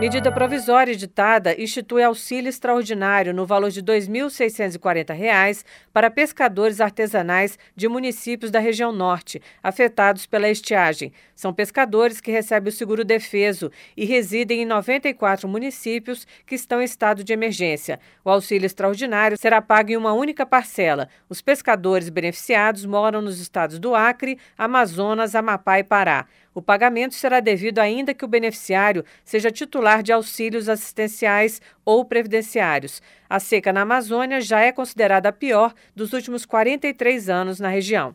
Medida provisória editada institui auxílio extraordinário no valor de R$ 2.640 para pescadores artesanais de municípios da região norte, afetados pela estiagem. São pescadores que recebem o seguro defeso e residem em 94 municípios que estão em estado de emergência. O auxílio extraordinário será pago em uma única parcela. Os pescadores beneficiados moram nos estados do Acre, Amazonas, Amapá e Pará. O pagamento será devido ainda que o beneficiário seja titular de auxílios assistenciais ou previdenciários. A seca na Amazônia já é considerada a pior dos últimos 43 anos na região.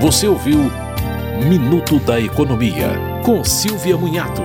Você ouviu Minuto da Economia, com Silvia Munhato.